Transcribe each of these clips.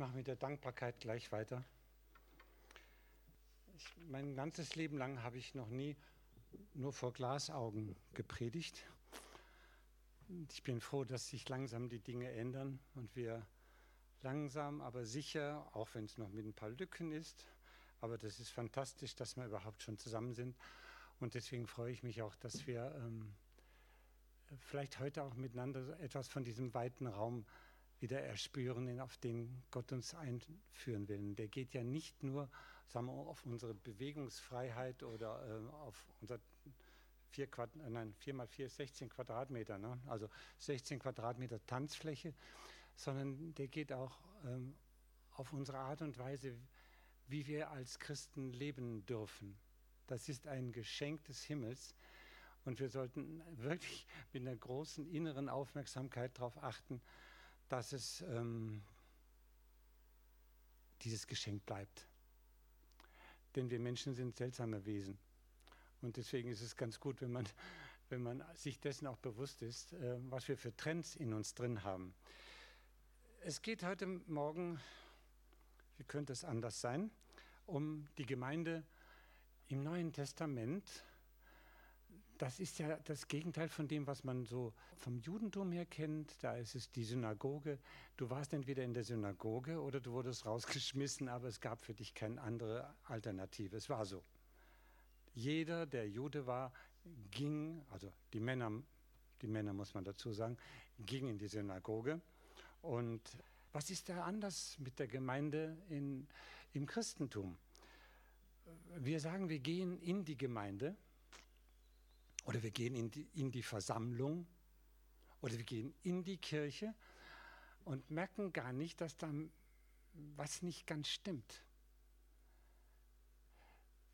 mache mit der Dankbarkeit gleich weiter. Ich, mein ganzes Leben lang habe ich noch nie nur vor Glasaugen gepredigt. Ich bin froh, dass sich langsam die Dinge ändern und wir langsam, aber sicher, auch wenn es noch mit ein paar Lücken ist, aber das ist fantastisch, dass wir überhaupt schon zusammen sind. Und deswegen freue ich mich auch, dass wir ähm, vielleicht heute auch miteinander etwas von diesem weiten Raum wieder erspüren, auf den Gott uns einführen will. Der geht ja nicht nur sagen wir, auf unsere Bewegungsfreiheit oder äh, auf unser 4 Quad äh, nein, 4 mal 4 ist 16 Quadratmeter, ne? also 16 Quadratmeter Tanzfläche, sondern der geht auch ähm, auf unsere Art und Weise, wie wir als Christen leben dürfen. Das ist ein Geschenk des Himmels und wir sollten wirklich mit einer großen inneren Aufmerksamkeit darauf achten, dass es ähm, dieses Geschenk bleibt. Denn wir Menschen sind seltsame Wesen. Und deswegen ist es ganz gut, wenn man, wenn man sich dessen auch bewusst ist, äh, was wir für Trends in uns drin haben. Es geht heute Morgen, wie könnte es anders sein, um die Gemeinde im Neuen Testament das ist ja das Gegenteil von dem, was man so vom Judentum her kennt. Da ist es die Synagoge. Du warst entweder in der Synagoge oder du wurdest rausgeschmissen, aber es gab für dich keine andere Alternative. Es war so. Jeder, der Jude war, ging, also die Männer, die Männer muss man dazu sagen, ging in die Synagoge. Und was ist da anders mit der Gemeinde in, im Christentum? Wir sagen, wir gehen in die Gemeinde oder wir gehen in die, in die Versammlung oder wir gehen in die Kirche und merken gar nicht, dass da was nicht ganz stimmt.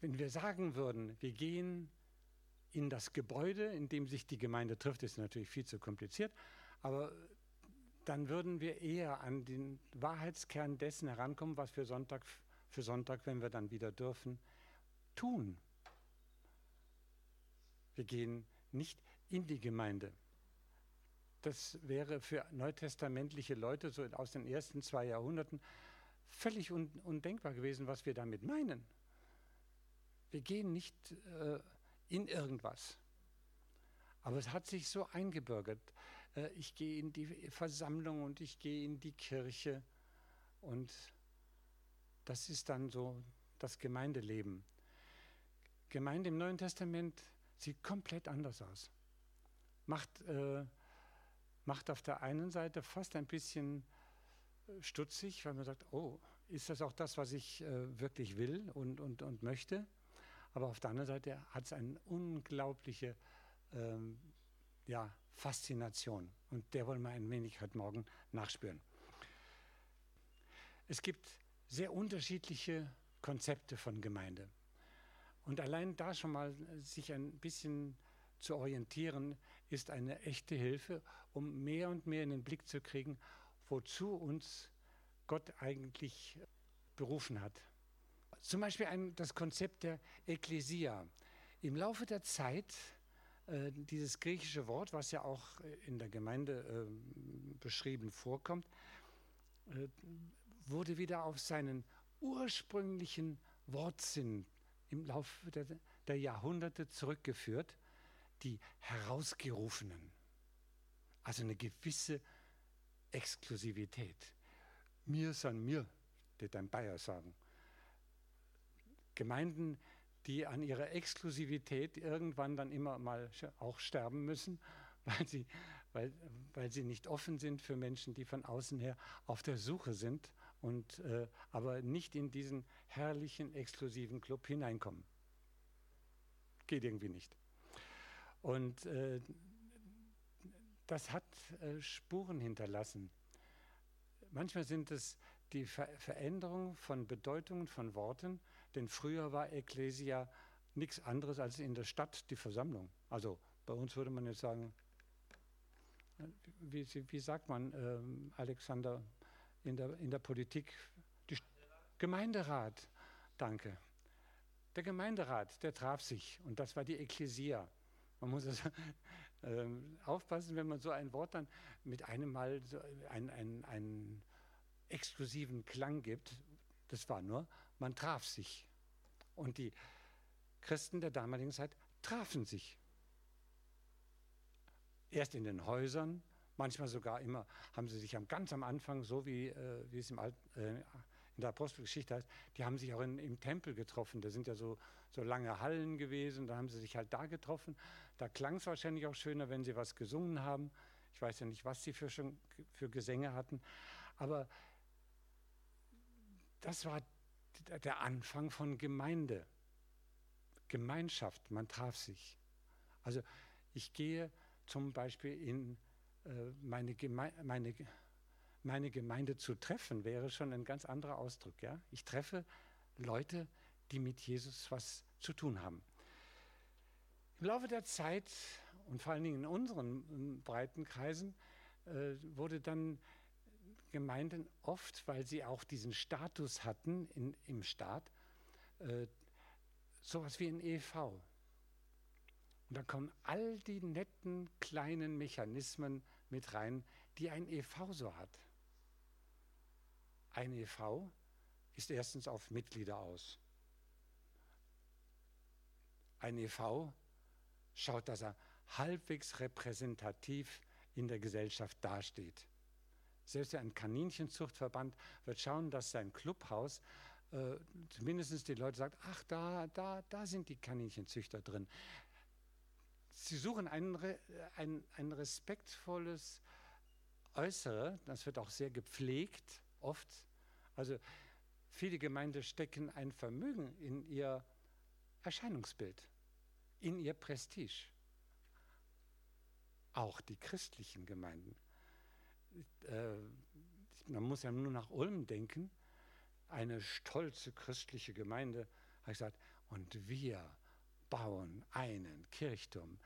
Wenn wir sagen würden, wir gehen in das Gebäude, in dem sich die Gemeinde trifft, ist natürlich viel zu kompliziert, aber dann würden wir eher an den Wahrheitskern dessen herankommen, was wir Sonntag für Sonntag, wenn wir dann wieder dürfen, tun. Wir gehen nicht in die Gemeinde. Das wäre für neutestamentliche Leute so aus den ersten zwei Jahrhunderten völlig un undenkbar gewesen, was wir damit meinen. Wir gehen nicht äh, in irgendwas. Aber es hat sich so eingebürgert. Äh, ich gehe in die Versammlung und ich gehe in die Kirche. Und das ist dann so das Gemeindeleben. Gemeinde im Neuen Testament sieht komplett anders aus. Macht, äh, macht auf der einen Seite fast ein bisschen äh, stutzig, weil man sagt, oh, ist das auch das, was ich äh, wirklich will und, und, und möchte? Aber auf der anderen Seite hat es eine unglaubliche ähm, ja, Faszination. Und der wollen wir ein wenig heute Morgen nachspüren. Es gibt sehr unterschiedliche Konzepte von Gemeinde. Und allein da schon mal sich ein bisschen zu orientieren, ist eine echte Hilfe, um mehr und mehr in den Blick zu kriegen, wozu uns Gott eigentlich berufen hat. Zum Beispiel ein, das Konzept der Ekklesia. Im Laufe der Zeit, äh, dieses griechische Wort, was ja auch in der Gemeinde äh, beschrieben vorkommt, äh, wurde wieder auf seinen ursprünglichen Wortsinn im Laufe der, der Jahrhunderte zurückgeführt, die Herausgerufenen. Also eine gewisse Exklusivität. Mir san mir, wird ein Bayer sagen. Gemeinden, die an ihrer Exklusivität irgendwann dann immer mal auch sterben müssen, weil sie, weil, weil sie nicht offen sind für Menschen, die von außen her auf der Suche sind und äh, aber nicht in diesen herrlichen, exklusiven Club hineinkommen. Geht irgendwie nicht. Und äh, das hat äh, Spuren hinterlassen. Manchmal sind es die Ver Veränderung von Bedeutungen von Worten, denn früher war Ecclesia nichts anderes als in der Stadt die Versammlung. Also bei uns würde man jetzt sagen, äh, wie, wie sagt man, ähm, Alexander, in der, in der Politik. Die Gemeinderat, danke. Der Gemeinderat, der traf sich und das war die Ekklesia. Man muss also, äh, aufpassen, wenn man so ein Wort dann mit einem Mal so ein, ein, ein exklusiven Klang gibt. Das war nur, man traf sich. Und die Christen der damaligen Zeit trafen sich. Erst in den Häusern, manchmal sogar immer, haben sie sich am, ganz am Anfang, so wie, äh, wie es im Alten, äh, in der Apostelgeschichte heißt, die haben sich auch in, im Tempel getroffen. Da sind ja so, so lange Hallen gewesen, da haben sie sich halt da getroffen. Da klang es wahrscheinlich auch schöner, wenn sie was gesungen haben. Ich weiß ja nicht, was sie für, schon, für Gesänge hatten, aber das war der Anfang von Gemeinde, Gemeinschaft, man traf sich. Also ich gehe zum Beispiel in meine, Geme meine, meine Gemeinde zu treffen, wäre schon ein ganz anderer Ausdruck. Ja? Ich treffe Leute, die mit Jesus was zu tun haben. Im Laufe der Zeit und vor allen Dingen in unseren breiten Kreisen äh, wurde dann Gemeinden oft, weil sie auch diesen Status hatten in, im Staat, äh, sowas wie ein EV. Und da kommen all die netten kleinen Mechanismen mit rein, die ein EV so hat. Ein EV ist erstens auf Mitglieder aus. Ein EV schaut, dass er halbwegs repräsentativ in der Gesellschaft dasteht. Selbst ein Kaninchenzuchtverband wird schauen, dass sein Clubhaus äh, zumindest die Leute sagt, ach, da, da, da sind die Kaninchenzüchter drin. Sie suchen ein, ein, ein respektvolles Äußere, das wird auch sehr gepflegt, oft. Also viele Gemeinden stecken ein Vermögen in ihr Erscheinungsbild, in ihr Prestige. Auch die christlichen Gemeinden. Äh, man muss ja nur nach Ulm denken. Eine stolze christliche Gemeinde, habe ich gesagt, und wir bauen einen Kirchturm,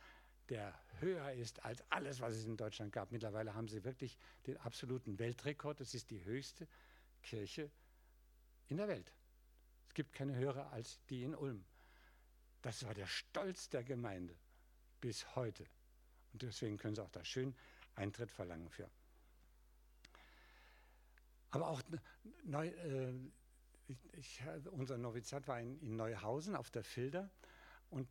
der höher ist als alles, was es in Deutschland gab. Mittlerweile haben sie wirklich den absoluten Weltrekord. Es ist die höchste Kirche in der Welt. Es gibt keine höhere als die in Ulm. Das war der Stolz der Gemeinde bis heute. Und deswegen können sie auch da schön Eintritt verlangen für. Aber auch neu, äh, ich, unser Novizat war in, in, Neuhausen auf der Filder und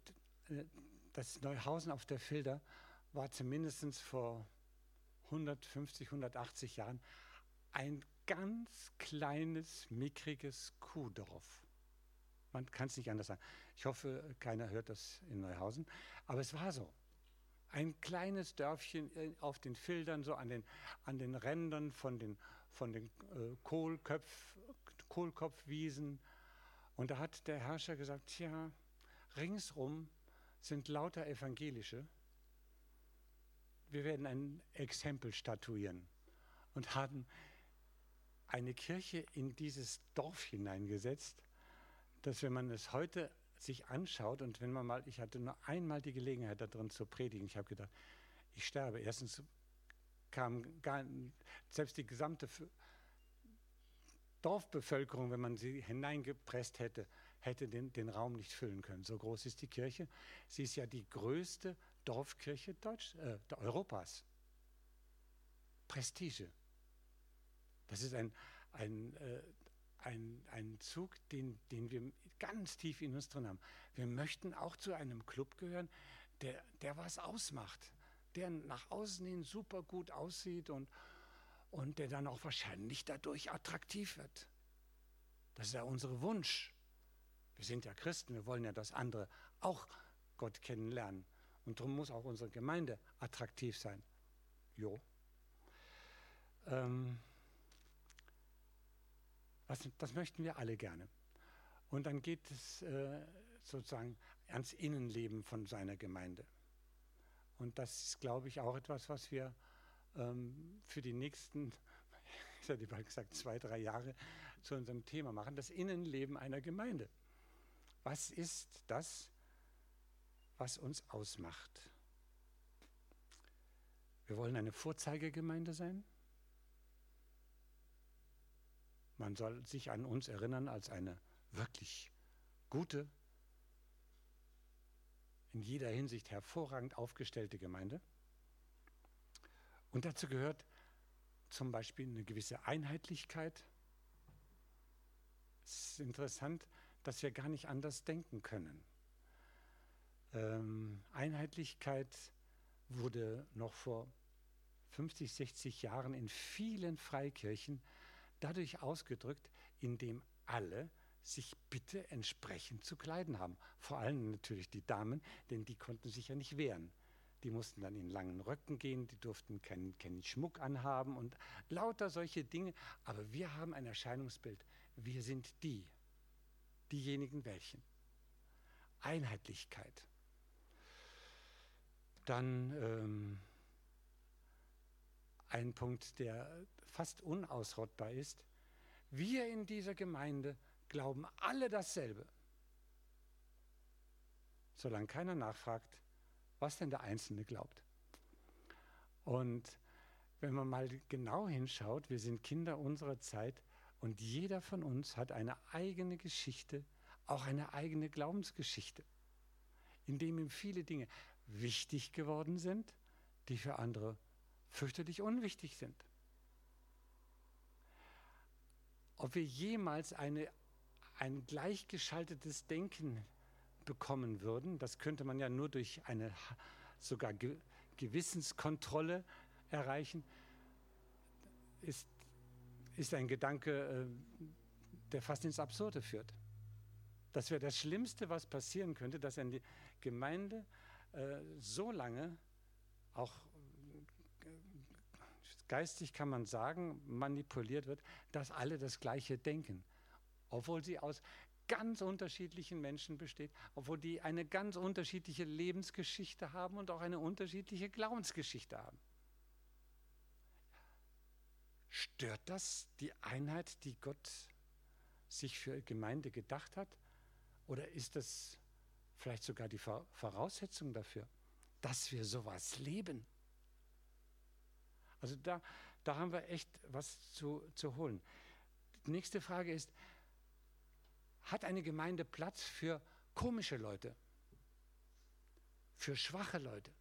äh, das Neuhausen auf der Filder war zumindest vor 150, 180 Jahren ein ganz kleines, mickriges Kuhdorf. Man kann es nicht anders sagen. Ich hoffe, keiner hört das in Neuhausen, aber es war so. Ein kleines Dörfchen äh, auf den Fildern, so an den, an den Rändern von den, von den äh, Kohlköpf, Kohlkopfwiesen. Und da hat der Herrscher gesagt, tja, ringsrum sind lauter Evangelische. Wir werden ein Exempel statuieren und haben eine Kirche in dieses Dorf hineingesetzt, dass wenn man es heute sich anschaut und wenn man mal, ich hatte nur einmal die Gelegenheit da drin zu predigen, ich habe gedacht, ich sterbe. Erstens kam gar, selbst die gesamte Dorfbevölkerung, wenn man sie hineingepresst hätte, hätte den, den Raum nicht füllen können. So groß ist die Kirche. Sie ist ja die größte Dorfkirche Deutsch, äh, Europas. Prestige. Das ist ein, ein, äh, ein, ein Zug, den, den wir ganz tief in uns drin haben. Wir möchten auch zu einem Club gehören, der, der was ausmacht, der nach außen hin super gut aussieht und, und der dann auch wahrscheinlich dadurch attraktiv wird. Das ist ja unser Wunsch. Wir sind ja Christen, wir wollen ja, dass andere auch Gott kennenlernen. Und darum muss auch unsere Gemeinde attraktiv sein. Jo. Ähm, das, das, möchten wir alle gerne. Und dann geht es äh, sozusagen ans Innenleben von seiner Gemeinde. Und das ist, glaube ich, auch etwas, was wir ähm, für die nächsten, ich hätte bald gesagt, zwei, drei Jahre zu unserem Thema machen, das Innenleben einer Gemeinde. Was ist das, was uns ausmacht? Wir wollen eine Vorzeigegemeinde sein. Man soll sich an uns erinnern als eine wirklich gute, in jeder Hinsicht hervorragend aufgestellte Gemeinde. Und dazu gehört, zum Beispiel eine gewisse Einheitlichkeit. Es ist interessant, dass wir gar nicht anders denken können. Ähm, Einheitlichkeit wurde noch vor 50, 60 Jahren in vielen Freikirchen dadurch ausgedrückt, indem alle sich bitte entsprechend zu kleiden haben. Vor allem natürlich die Damen, denn die konnten sich ja nicht wehren. Die mussten dann in langen Röcken gehen, die durften keinen, keinen Schmuck anhaben und lauter solche Dinge. Aber wir haben ein Erscheinungsbild. Wir sind die, diejenigen welchen. Einheitlichkeit. Dann ähm, ein Punkt, der fast unausrottbar ist. Wir in dieser Gemeinde glauben alle dasselbe. Solange keiner nachfragt, was denn der Einzelne glaubt. Und wenn man mal genau hinschaut, wir sind Kinder unserer Zeit und jeder von uns hat eine eigene Geschichte, auch eine eigene Glaubensgeschichte, in dem ihm viele Dinge wichtig geworden sind, die für andere fürchterlich unwichtig sind. Ob wir jemals eine, ein gleichgeschaltetes Denken bekommen würden, das könnte man ja nur durch eine sogar Gewissenskontrolle erreichen, ist, ist ein Gedanke, äh, der fast ins Absurde führt. Das wäre das Schlimmste, was passieren könnte, dass eine Gemeinde äh, so lange auch geistig kann man sagen, manipuliert wird, dass alle das Gleiche denken. Obwohl sie aus ganz unterschiedlichen Menschen besteht, obwohl die eine ganz unterschiedliche Lebensgeschichte haben und auch eine unterschiedliche Glaubensgeschichte haben. Stört das die Einheit, die Gott sich für Gemeinde gedacht hat? Oder ist das vielleicht sogar die Voraussetzung dafür, dass wir sowas leben? Also da, da haben wir echt was zu, zu holen. Die nächste Frage ist, hat eine Gemeinde Platz für komische Leute? Für schwache Leute?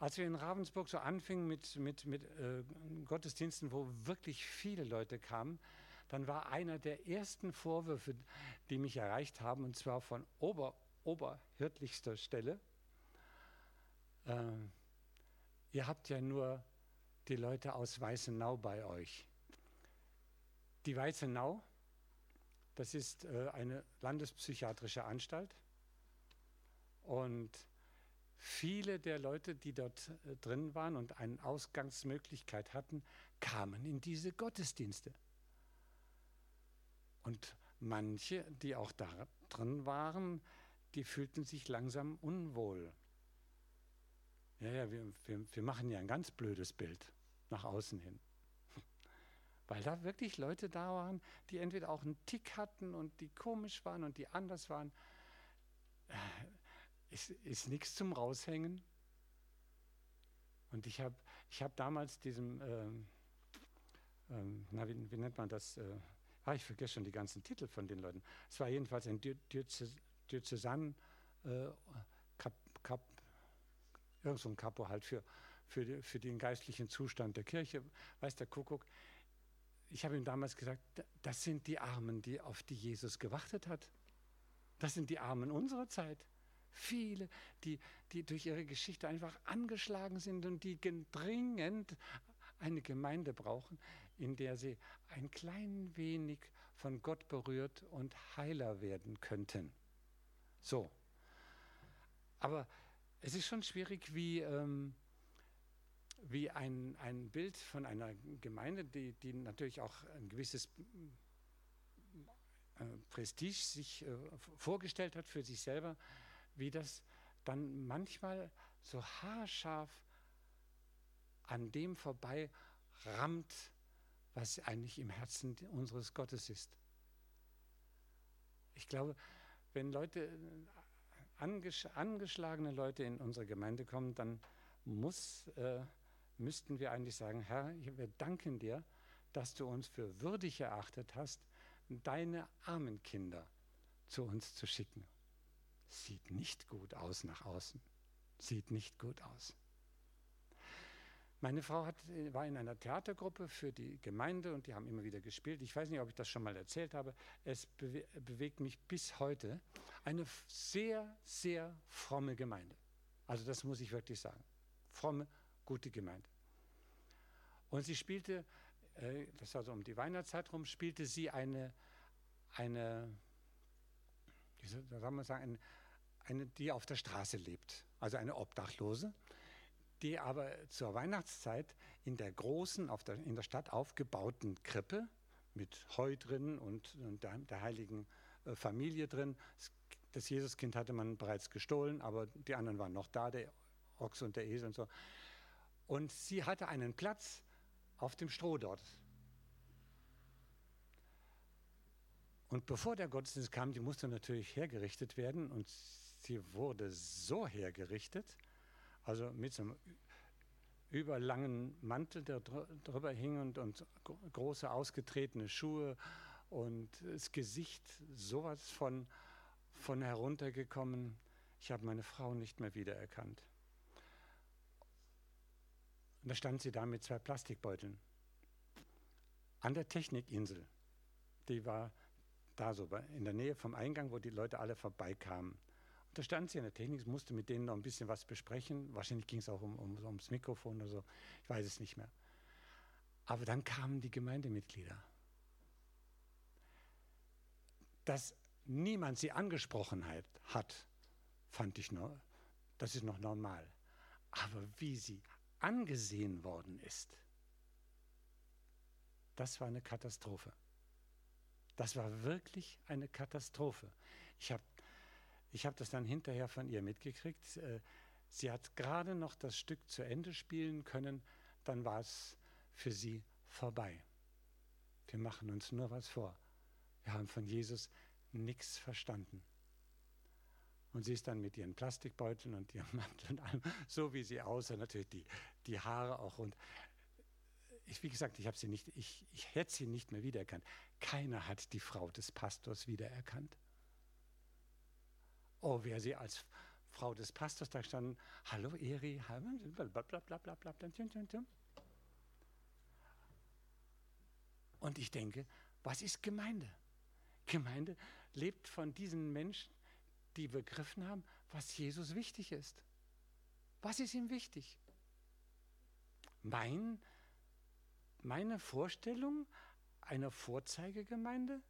Als wir in Ravensburg so anfingen mit, mit, mit äh, Gottesdiensten, wo wirklich viele Leute kamen, dann war einer der ersten Vorwürfe, die mich erreicht haben, und zwar von ober, oberhirtlichster Stelle, äh, Ihr habt ja nur die Leute aus Weißenau bei euch. Die Weißenau, das ist äh, eine landespsychiatrische Anstalt. Und viele der Leute, die dort äh, drin waren und eine Ausgangsmöglichkeit hatten, kamen in diese Gottesdienste. Und manche, die auch da drin waren, die fühlten sich langsam unwohl. Ja, ja, wir, wir, wir machen ja ein ganz blödes Bild nach außen hin. Weil da wirklich Leute da waren, die entweder auch einen Tick hatten und die komisch waren und die anders waren. Ist, ist nichts zum Raushängen. Und ich habe ich hab damals diesem, ähm, ähm, na, wie, wie, nennt man das? Äh, ah, ich vergesse schon die ganzen Titel von den Leuten. Es war jedenfalls ein Diözesan äh, irgend so ein Kapo halt für, für, für den geistlichen Zustand der Kirche, weiß der Kuckuck. Ich habe ihm damals gesagt, das sind die Armen, die auf die Jesus gewartet hat. Das sind die Armen unserer Zeit. Viele, die, die durch ihre Geschichte einfach angeschlagen sind und die dringend eine Gemeinde brauchen, in der sie ein klein wenig von Gott berührt und heiler werden könnten. So. Aber es ist schon schwierig, wie, ähm, wie ein, ein Bild von einer Gemeinde, die, die natürlich auch ein gewisses äh, Prestige sich äh, vorgestellt hat für sich selber, wie das dann manchmal so haarscharf an dem vorbei rammt, was eigentlich im Herzen unseres Gottes ist. Ich glaube, wenn Leute angesch angeschlagene Leute in unsere Gemeinde kommen, dann muss, äh, müssten wir eigentlich sagen, Herr, wir danken dir, dass du uns für würdig erachtet hast, deine armen Kinder zu uns zu schicken. Sieht nicht gut aus nach außen. Sieht nicht gut aus. Meine Frau hat, war in einer Theatergruppe für die Gemeinde und die haben immer wieder gespielt. Ich weiß nicht, ob ich das schon mal erzählt habe. Es bewe bewegt mich bis heute. Eine sehr, sehr fromme Gemeinde. Also das muss ich wirklich sagen. Fromme, gute Gemeinde. Und sie spielte, äh, das war so um die Weihnachtszeit rum, spielte sie eine, eine wie soll man sagen, eine, eine, die auf der Straße lebt. Also eine Obdachlose die aber zur Weihnachtszeit in der großen, der, in der Stadt aufgebauten Krippe mit Heu drin und, und der, der, heiligen äh, Familie drin. Das Jesuskind hatte man bereits gestohlen, aber die anderen waren noch da, der Ochs und der Esel und so. Und sie hatte einen Platz auf dem Stroh dort. Und bevor der Gottesdienst kam, die musste natürlich hergerichtet werden und sie wurde so hergerichtet, also mit so einem überlangen Mantel, der drüber hing und, und große ausgetretene Schuhe und das Gesicht sowas von, von heruntergekommen. Ich habe meine Frau nicht mehr wiedererkannt. Und da stand sie da mit zwei Plastikbeuteln an der Technikinsel. Die war da so in der Nähe vom Eingang, wo die Leute alle vorbeikamen. Stand sie in der Technik, musste mit denen noch ein bisschen was besprechen. Wahrscheinlich ging es auch um, um, ums Mikrofon oder so. Ich weiß es nicht mehr. Aber dann kamen die Gemeindemitglieder. Dass niemand sie angesprochen hat, fand ich noch, das ist noch normal. Aber wie sie angesehen worden ist, das war eine Katastrophe. Das war wirklich eine Katastrophe. Ich habe ich habe das dann hinterher von ihr mitgekriegt. Äh, sie hat gerade noch das Stück zu Ende spielen können, dann war es für sie vorbei. Wir machen uns nur was vor. Wir haben von Jesus nichts verstanden. Und sie ist dann mit ihren Plastikbeuteln und ihrem Mantel und allem, so wie sie aussah, natürlich die, die Haare auch rund. Ich, wie gesagt, ich, sie nicht, ich, ich hätte sie nicht mehr wiedererkannt. Keiner hat die Frau des Pastors wiedererkannt. Oh, wer sie als Frau des Pastors da standen, hallo Eri, Und ich denke, was ist Gemeinde? Gemeinde lebt von diesen Menschen, die begriffen haben, was Jesus wichtig ist. Was ist ihm wichtig? Mein, meine Vorstellung einer Vorzeigegemeinde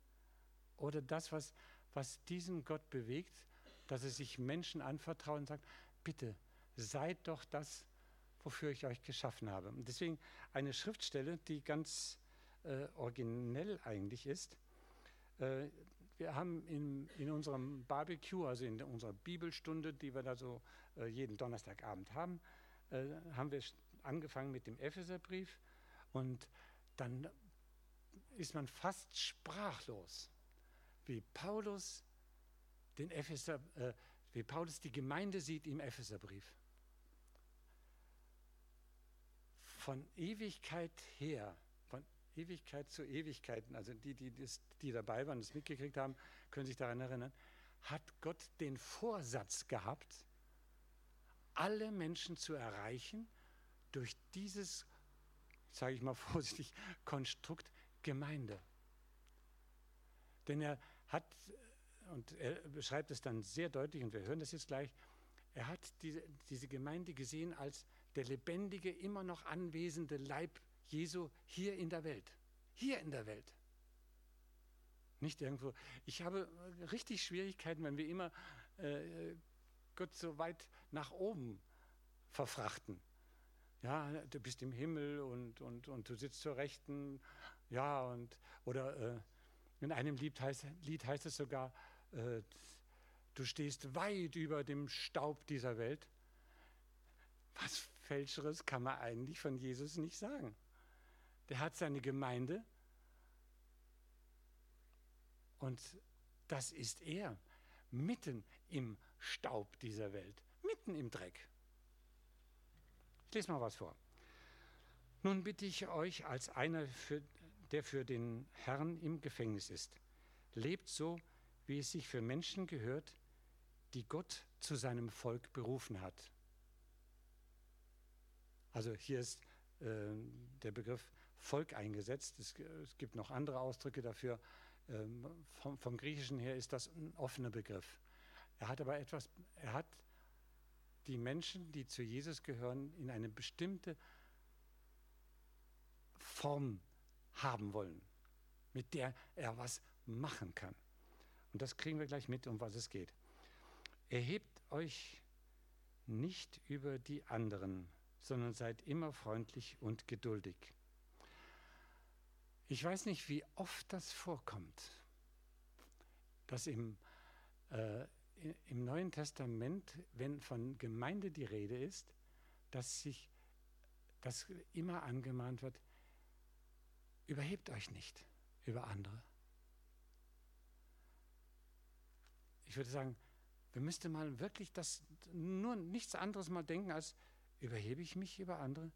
oder das, was, was diesen Gott bewegt, dass er sich Menschen anvertraut und sagt, bitte seid doch das, wofür ich euch geschaffen habe. Und deswegen eine Schriftstelle, die ganz äh, originell eigentlich ist. Äh, wir haben in, in unserem Barbecue, also in unserer Bibelstunde, die wir da so äh, jeden Donnerstagabend haben, äh, haben wir angefangen mit dem Epheserbrief und dann ist man fast sprachlos, wie Paulus den Epheser, äh, wie Paulus die Gemeinde sieht im Epheserbrief. Von Ewigkeit her, von Ewigkeit zu Ewigkeiten, also die, die, die dabei waren, das mitgekriegt haben, können sich daran erinnern, hat Gott den Vorsatz gehabt, alle Menschen zu erreichen durch dieses, sage ich mal vorsichtig, Konstrukt Gemeinde. Denn er hat und er beschreibt es dann sehr deutlich, und wir hören das jetzt gleich, er hat diese, diese Gemeinde gesehen als der lebendige, immer noch anwesende Leib Jesu hier in der Welt. Hier in der Welt. Nicht irgendwo. Ich habe richtig Schwierigkeiten, wenn wir immer äh, Gott so weit nach oben verfrachten. Ja, du bist im Himmel und, und, und du sitzt zur Rechten. Ja, und, oder äh, in einem Lied heißt, Lied heißt es sogar, du stehst weit über dem Staub dieser Welt. Was Fälscheres kann man eigentlich von Jesus nicht sagen. Der hat seine Gemeinde und das ist er, mitten im Staub dieser Welt, mitten im Dreck. Ich lese mal was vor. Nun bitte ich euch als einer, für, der für den Herrn im Gefängnis ist, lebt so, wie es sich für Menschen gehört, die Gott zu seinem Volk berufen hat. Also hier ist äh, der Begriff Volk eingesetzt. Es, es, gibt noch andere Ausdrücke dafür. Ähm, vom, vom, Griechischen her ist das ein offener Begriff. Er hat aber etwas, er hat die Menschen, die zu Jesus gehören, in eine bestimmte Form haben wollen, mit der er was machen kann. Und das kriegen wir gleich mit, um was es geht. Erhebt euch nicht über die anderen, sondern seid immer freundlich und geduldig. Ich weiß nicht, wie oft das vorkommt, dass im, äh, im Neuen Testament, wenn von Gemeinde die Rede ist, dass sich das immer angemahnt wird, überhebt euch nicht über andere. Ich würde sagen, wir müssten mal wirklich das nur nichts anderes mal denken als überhebe ich mich über andere?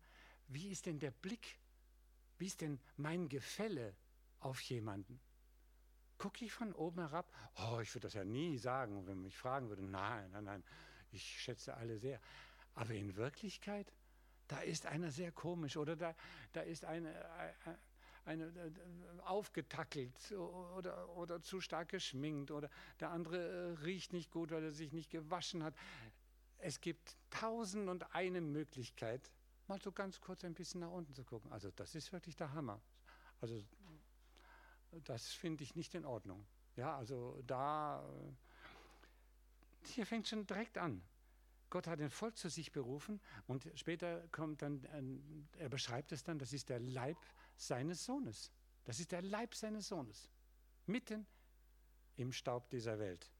Wie ist denn der Blick? Wie ist denn mein Gefälle auf jemanden? Gucke ich von oben herab? Oh, ich würde das ja nie sagen, wenn man mich fragen würde. Nein, nein, nein, ich schätze alle sehr. Aber in Wirklichkeit, da ist einer sehr komisch oder da, da ist eine, eine, äh, aufgetackelt oder, oder zu stark geschminkt oder der andere äh, riecht nicht gut, weil er sich nicht gewaschen hat. Es gibt tausend und eine Möglichkeit, mal so ganz kurz ein bisschen nach unten zu gucken. Also das ist wirklich der Hammer. Also das finde ich nicht in Ordnung. Ja, also da, äh, hier fängt schon direkt an. Gott hat ein Volk zu sich berufen und später kommt dann, er beschreibt es dann, das ist der Leib seines Sohnes. Das ist der Leib seines Sohnes. Mitten im Staub dieser Welt.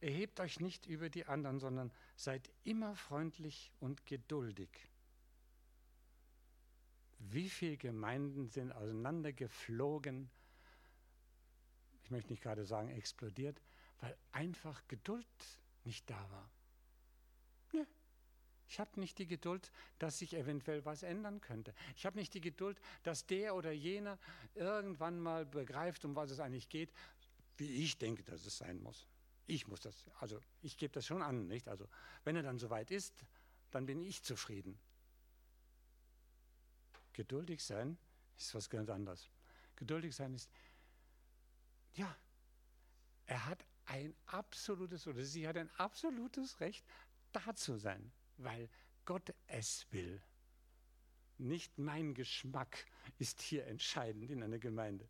Erhebt euch nicht über die anderen, sondern seid immer freundlich und geduldig. Wie viele Gemeinden sind auseinandergeflogen, ich möchte nicht gerade sagen explodiert, weil einfach Geduld nicht da war. Ich habe nicht die Geduld, dass sich eventuell was ändern könnte. Ich habe nicht die Geduld, dass der oder jener irgendwann mal begreift, um was es eigentlich geht, wie ich denke, dass es sein muss. Ich muss das, also ich gebe das schon an, nicht? Also wenn er dann soweit ist, dann bin ich zufrieden. Geduldig sein ist was ganz anderes. Geduldig sein ist, ja, er hat ein absolutes, oder sie hat ein absolutes Recht, da zu sein weil Gott es will. Nicht mein Geschmack ist hier entscheidend in einer Gemeinde,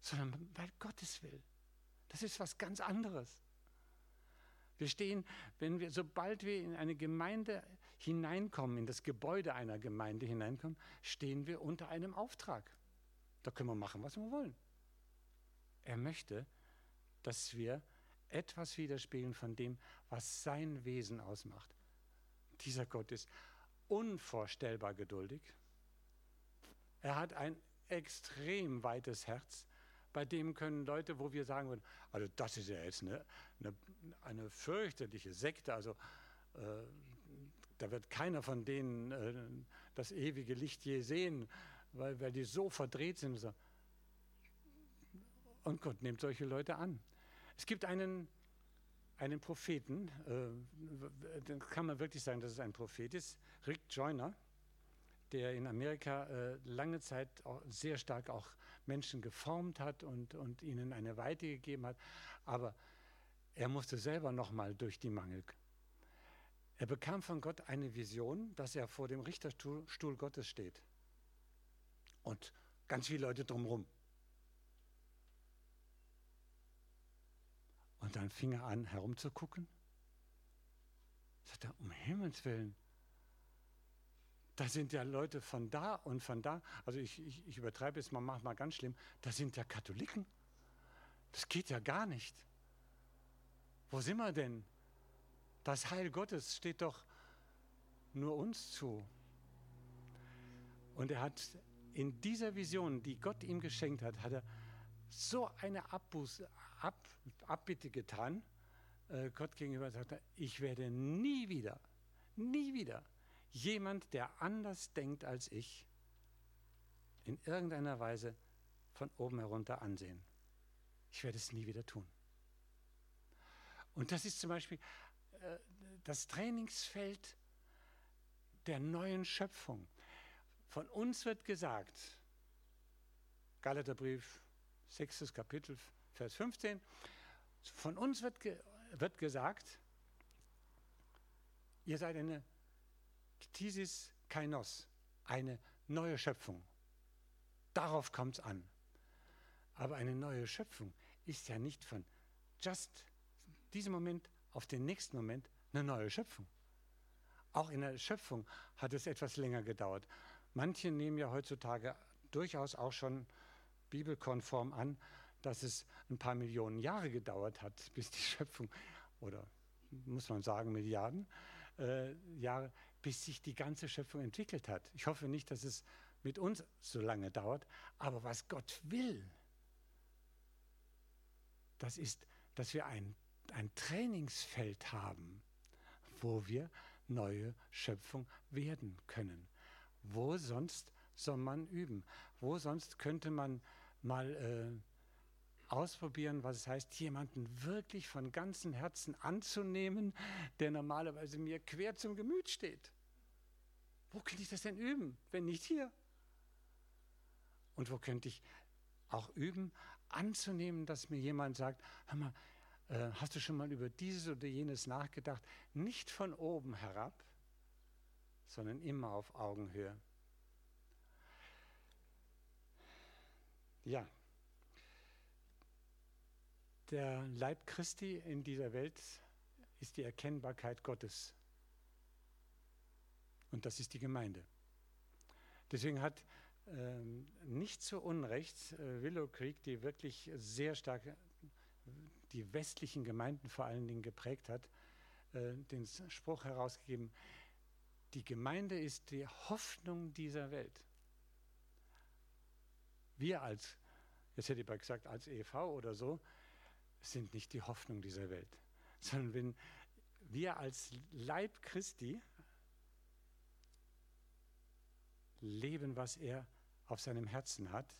sondern weil Gott es will. Das ist was ganz anderes. Wir stehen, wenn wir, sobald wir in eine Gemeinde hineinkommen, in das Gebäude einer Gemeinde hineinkommen, stehen wir unter einem Auftrag. Da können wir machen, was wir wollen. Er möchte, dass wir etwas widerspiegeln von dem, was sein Wesen ausmacht. Dieser Gott ist unvorstellbar geduldig. Er hat ein extrem weites Herz. Bei dem können Leute, wo wir sagen würden, also das ist ja jetzt eine, eine, eine fürchterliche Sekte, also äh, da wird keiner von denen äh, das ewige Licht je sehen, weil, weil die so verdreht sind. Und, Gott nimmt solche Leute an. Es gibt einen einen Propheten, äh, dann kann man wirklich sagen, dass es ein Prophet ist, Rick Joyner, der in Amerika äh, lange Zeit sehr stark auch Menschen geformt hat und, und ihnen eine Weite gegeben hat. Aber er musste selber nochmal durch die Mangel. Er bekam von Gott eine Vision, dass er vor dem Richterstuhl Gottes steht. Und ganz viele Leute drumherum. Und dann fing er an, herumzugucken. Sagt er, um Himmels Willen, da sind ja Leute von da und von da. Also ich, ich, ich übertreibe es mal, mach mal ganz schlimm. Da sind ja Katholiken. Das geht ja gar nicht. Wo sind wir denn? Das Heil Gottes steht doch nur uns zu. Und er hat in dieser Vision, die Gott ihm geschenkt hat, hat er so eine Abbuße, Ab, Abbitte getan, äh, Gott gegenüber sagte, ich werde nie wieder, nie wieder jemand, der anders denkt als ich, in irgendeiner Weise von oben herunter ansehen. Ich werde es nie wieder tun. Und das ist zum Beispiel äh, das Trainingsfeld der neuen Schöpfung. Von uns wird gesagt, Galaterbrief, 6. Kapitel, Vers 15, von uns wird, ge wird gesagt, ihr seid eine Ktisis Kainos, eine neue Schöpfung. Darauf kommt es an. Aber eine neue Schöpfung ist ja nicht von just diesem Moment auf den nächsten Moment eine neue Schöpfung. Auch in der Schöpfung hat es etwas länger gedauert. Manche nehmen ja heutzutage durchaus auch schon bibelkonform an, dass es ein paar Millionen Jahre gedauert hat, bis die Schöpfung, oder muss man sagen Milliarden äh, Jahre, bis sich die ganze Schöpfung entwickelt hat. Ich hoffe nicht, dass es mit uns so lange dauert, aber was Gott will, das ist, dass wir ein, ein Trainingsfeld haben, wo wir neue Schöpfung werden können. Wo sonst soll man üben? Wo sonst könnte man mal äh, ausprobieren, was es heißt, jemanden wirklich von ganzem Herzen anzunehmen, der normalerweise mir quer zum Gemüt steht? Wo könnte ich das denn üben, wenn nicht hier? Und wo könnte ich auch üben, anzunehmen, dass mir jemand sagt, hör mal, äh, hast du schon mal über dieses oder jenes nachgedacht? Nicht von oben herab, sondern immer auf Augenhöhe. Ja, der Leib Christi in dieser Welt ist die Erkennbarkeit Gottes. Und das ist die Gemeinde. Deswegen hat ähm, nicht zu Unrecht äh, Willow Creek, die wirklich sehr stark die westlichen Gemeinden vor allen Dingen geprägt hat, äh, den Spruch herausgegeben, die Gemeinde ist die Hoffnung dieser Welt. Wir als, jetzt hätte ich mal gesagt, als EV oder so, sind nicht die Hoffnung dieser Welt, sondern wenn wir als Leib Christi leben, was er auf seinem Herzen hat,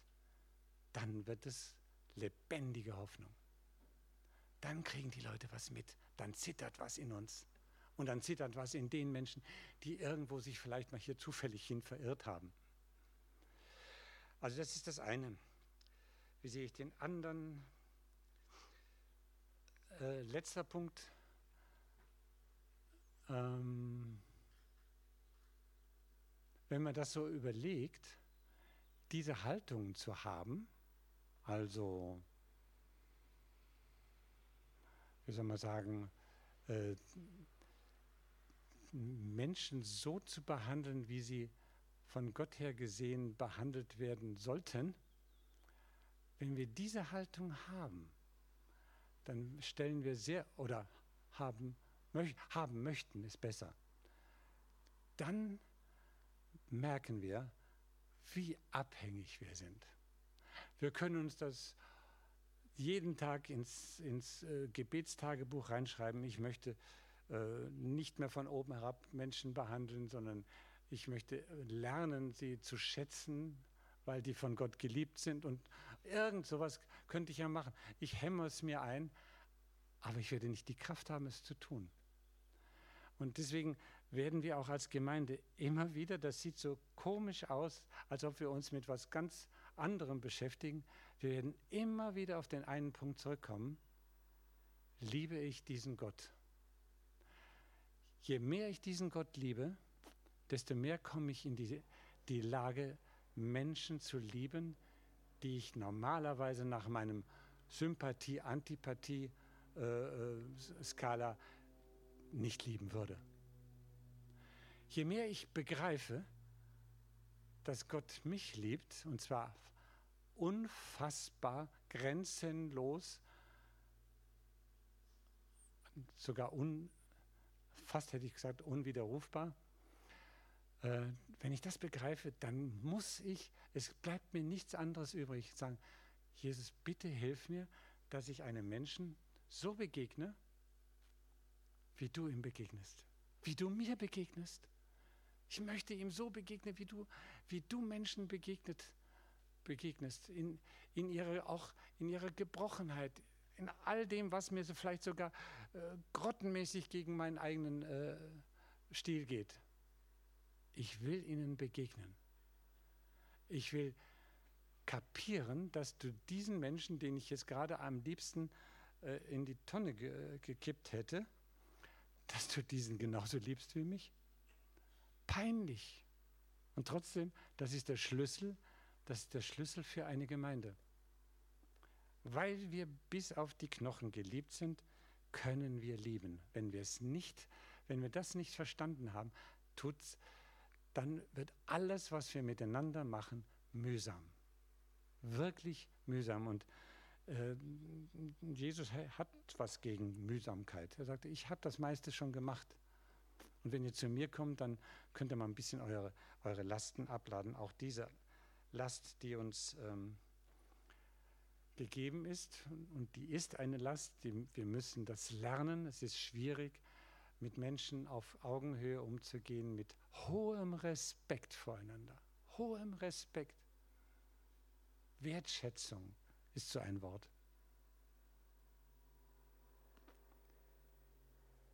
dann wird es lebendige Hoffnung. Dann kriegen die Leute was mit, dann zittert was in uns und dann zittert was in den Menschen, die irgendwo sich vielleicht mal hier zufällig hin verirrt haben. Also das ist das eine. Wie sehe ich den anderen? Äh, letzter Punkt. Ähm, wenn man das so überlegt, diese Haltung zu haben, also, wie soll man sagen, äh, Menschen so zu behandeln, wie sie von Gott her gesehen behandelt werden sollten, wenn wir diese Haltung haben, dann stellen wir sehr, oder haben, haben möchten, ist besser, dann merken wir, wie abhängig wir sind. Wir können uns das jeden Tag ins, ins äh, Gebetstagebuch reinschreiben. Ich möchte äh, nicht mehr von oben herab Menschen behandeln, sondern ich möchte lernen, sie zu schätzen, weil die von Gott geliebt sind. Und irgend sowas könnte ich ja machen. Ich hämme es mir ein, aber ich werde nicht die Kraft haben, es zu tun. Und deswegen werden wir auch als Gemeinde immer wieder, das sieht so komisch aus, als ob wir uns mit was ganz anderem beschäftigen, wir werden immer wieder auf den einen Punkt zurückkommen, liebe ich diesen Gott. Je mehr ich diesen Gott liebe, desto mehr komme ich in die, die Lage, Menschen zu lieben, die ich normalerweise nach meinem Sympathie-Antipathie-Skala nicht lieben würde. Je mehr ich begreife, dass Gott mich liebt, und zwar unfassbar, grenzenlos, sogar un, fast hätte ich gesagt unwiderrufbar, äh, wenn ich das begreife, dann muss ich, es bleibt mir nichts anderes übrig, sagen, Jesus, bitte hilf mir, dass ich einem Menschen so begegne, wie du ihm begegnest, wie du mir begegnest. Ich möchte ihm so begegnen, wie du, wie du Menschen begegnet, begegnest, in, in ihre, auch in ihrer Gebrochenheit, in all dem, was mir so vielleicht sogar äh, grottenmäßig gegen meinen eigenen äh, Stil geht. Ich will ihnen begegnen. Ich will kapieren, dass du diesen Menschen, den ich jetzt gerade am liebsten äh, in die Tonne ge gekippt hätte, dass du diesen genauso liebst wie mich. Peinlich. Und trotzdem, das ist der Schlüssel, das ist der Schlüssel für eine Gemeinde. Weil wir bis auf die Knochen geliebt sind, können wir lieben. Wenn wir es nicht, wenn wir das nicht verstanden haben, tut's, dann wird alles, was wir miteinander machen, mühsam. Wirklich mühsam. Und äh, Jesus hat was gegen Mühsamkeit. Er sagte, ich habe das meiste schon gemacht. Und wenn ihr zu mir kommt, dann könnt ihr mal ein bisschen eure, eure Lasten abladen. Auch diese Last, die uns ähm, gegeben ist, und die ist eine Last, die, wir müssen das lernen. Es ist schwierig, mit Menschen auf Augenhöhe umzugehen, mit hohem Respekt voreinander. Hohem Respekt. Wertschätzung ist so ein Wort.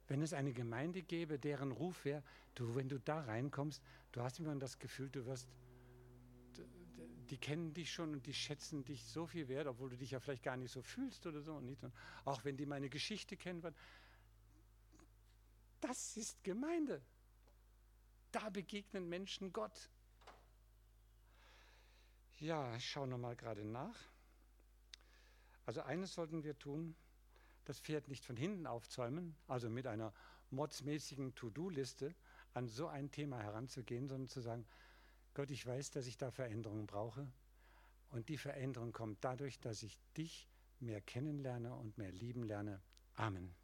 Wenn es eine Gemeinde gäbe, deren Ruf wäre, du, wenn du da reinkommst, du hast immer das Gefühl, du wirst, die kennen dich schon und die schätzen dich so viel wert, obwohl du dich ja vielleicht gar nicht so fühlst oder so. Und nicht, und auch wenn die meine Geschichte kennen, das ist Gemeinde. Da begegnen Menschen Gott. Ja, ich schaue nochmal gerade nach. Also eines sollten wir tun, das Pferd nicht von hinten aufzäumen, also mit einer modsmäßigen To-Do-Liste an so ein Thema heranzugehen, sondern zu sagen, Gott, ich weiß, dass ich da Veränderungen brauche. Und die Veränderung kommt dadurch, dass ich dich mehr kennenlerne und mehr lieben lerne. Amen.